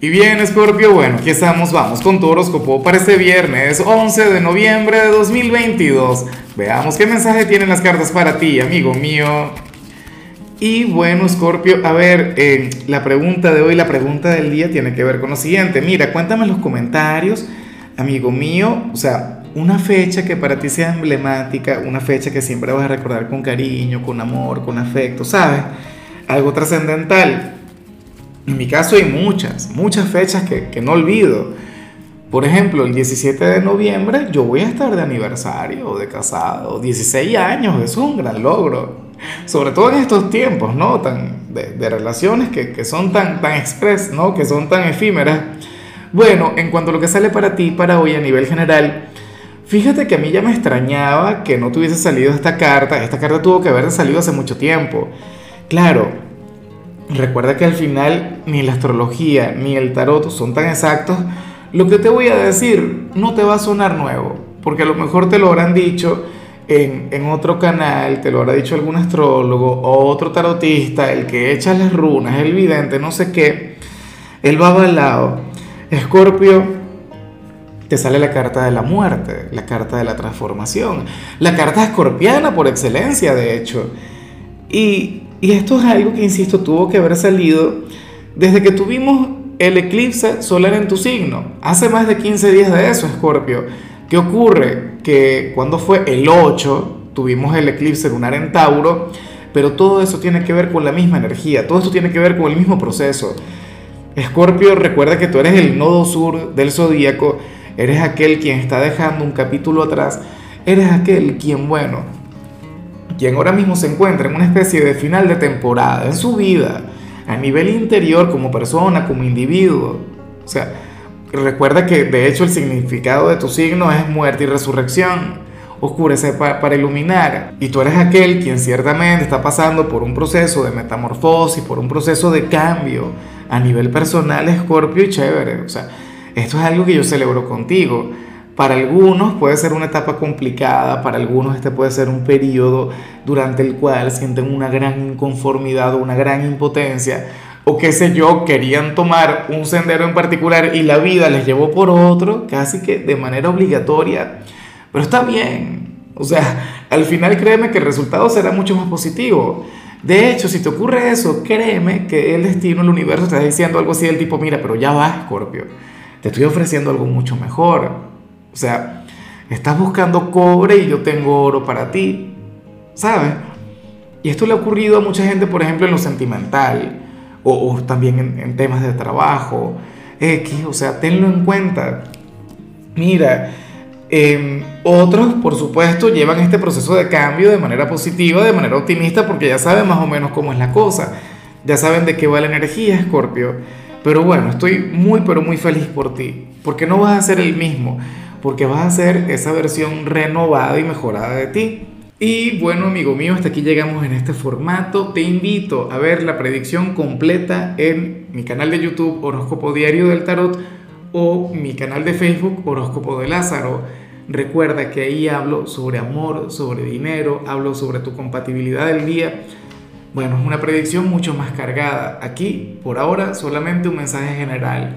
Y bien, Scorpio, bueno, aquí estamos, vamos con tu horóscopo para este viernes 11 de noviembre de 2022. Veamos qué mensaje tienen las cartas para ti, amigo mío. Y bueno, Scorpio, a ver, eh, la pregunta de hoy, la pregunta del día tiene que ver con lo siguiente. Mira, cuéntame en los comentarios, amigo mío, o sea, una fecha que para ti sea emblemática, una fecha que siempre vas a recordar con cariño, con amor, con afecto, ¿sabes? Algo trascendental. En mi caso hay muchas, muchas fechas que, que no olvido. Por ejemplo, el 17 de noviembre yo voy a estar de aniversario, de casado, 16 años, eso es un gran logro. Sobre todo en estos tiempos, ¿no? Tan, de, relaciones que, que, son tan, tan express, ¿no? Que son tan efímeras. Bueno, en cuanto a lo que sale para ti, para hoy a nivel general, fíjate que a mí ya me extrañaba que no tuviese salido esta carta. Esta carta tuvo que haber salido hace mucho tiempo. Claro, Recuerda que al final ni la astrología ni el tarot son tan exactos. Lo que te voy a decir no te va a sonar nuevo, porque a lo mejor te lo habrán dicho en, en otro canal, te lo habrá dicho algún astrólogo o otro tarotista, el que echa las runas, el vidente, no sé qué. Él va avalado. Escorpio, te sale la carta de la muerte, la carta de la transformación, la carta escorpiana por excelencia, de hecho. Y y esto es algo que, insisto, tuvo que haber salido desde que tuvimos el eclipse solar en tu signo. Hace más de 15 días de eso, Escorpio. ¿Qué ocurre? Que cuando fue el 8, tuvimos el eclipse lunar en Tauro, pero todo eso tiene que ver con la misma energía, todo esto tiene que ver con el mismo proceso. Escorpio, recuerda que tú eres el nodo sur del zodíaco, eres aquel quien está dejando un capítulo atrás, eres aquel quien, bueno, quien ahora mismo se encuentra en una especie de final de temporada en su vida, a nivel interior, como persona, como individuo. O sea, recuerda que de hecho el significado de tu signo es muerte y resurrección. Oscurece para iluminar. Y tú eres aquel quien ciertamente está pasando por un proceso de metamorfosis, por un proceso de cambio a nivel personal, escorpio y chévere. O sea, esto es algo que yo celebro contigo para algunos puede ser una etapa complicada, para algunos este puede ser un periodo durante el cual sienten una gran inconformidad o una gran impotencia, o qué sé yo, querían tomar un sendero en particular y la vida les llevó por otro, casi que de manera obligatoria. Pero está bien, o sea, al final créeme que el resultado será mucho más positivo. De hecho, si te ocurre eso, créeme que el destino, el universo te está diciendo algo así del tipo, mira, pero ya va, Scorpio, te estoy ofreciendo algo mucho mejor o sea, estás buscando cobre y yo tengo oro para ti, ¿sabes? Y esto le ha ocurrido a mucha gente, por ejemplo, en lo sentimental o, también en, temas de trabajo. X, o sea, tenlo en cuenta. Mira, em, otros, por supuesto, llevan este proceso de cambio de manera positiva, de manera optimista, porque ya saben más o menos cómo es la cosa. Ya saben de qué va la energía, Scorpio. Pero bueno, estoy muy, pero muy feliz por ti, porque no vas a ser el mismo porque vas a ser esa versión renovada y mejorada de ti. Y bueno, amigo mío, hasta aquí llegamos en este formato. Te invito a ver la predicción completa en mi canal de YouTube Horóscopo Diario del Tarot o mi canal de Facebook Horóscopo de Lázaro. Recuerda que ahí hablo sobre amor, sobre dinero, hablo sobre tu compatibilidad del día. Bueno, es una predicción mucho más cargada. Aquí, por ahora, solamente un mensaje general